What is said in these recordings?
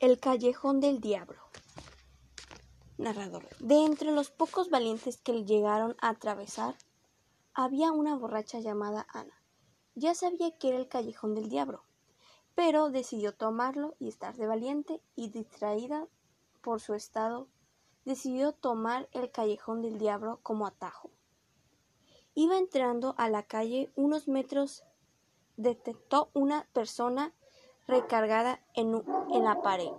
El callejón del diablo. Narrador. De entre los pocos valientes que llegaron a atravesar, había una borracha llamada Ana. Ya sabía que era el callejón del diablo, pero decidió tomarlo y estar de valiente y distraída por su estado, decidió tomar el callejón del diablo como atajo. Iba entrando a la calle unos metros, detectó una persona recargada en, en la pared.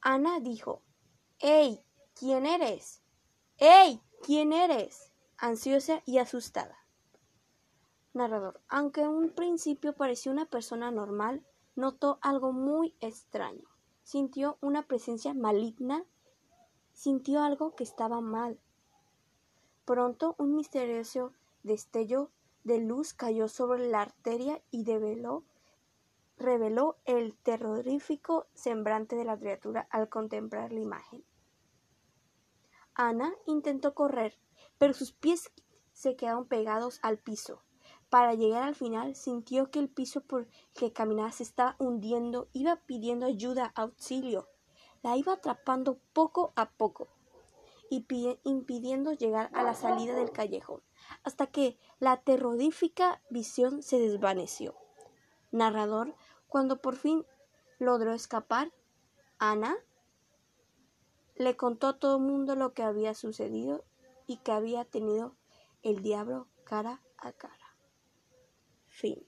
Ana dijo, ¡Ey! ¿Quién eres? ¡Ey! ¿Quién eres? ansiosa y asustada. Narrador. Aunque en un principio pareció una persona normal, notó algo muy extraño. Sintió una presencia maligna, sintió algo que estaba mal. Pronto un misterioso destello de luz cayó sobre la arteria y develó, reveló el terrorífico semblante de la criatura al contemplar la imagen. Ana intentó correr, pero sus pies se quedaron pegados al piso. Para llegar al final sintió que el piso por que caminaba se estaba hundiendo, iba pidiendo ayuda, auxilio. La iba atrapando poco a poco impidiendo llegar a la salida del callejón, hasta que la terrorífica visión se desvaneció. Narrador, cuando por fin logró escapar, Ana le contó a todo el mundo lo que había sucedido y que había tenido el diablo cara a cara. Fin.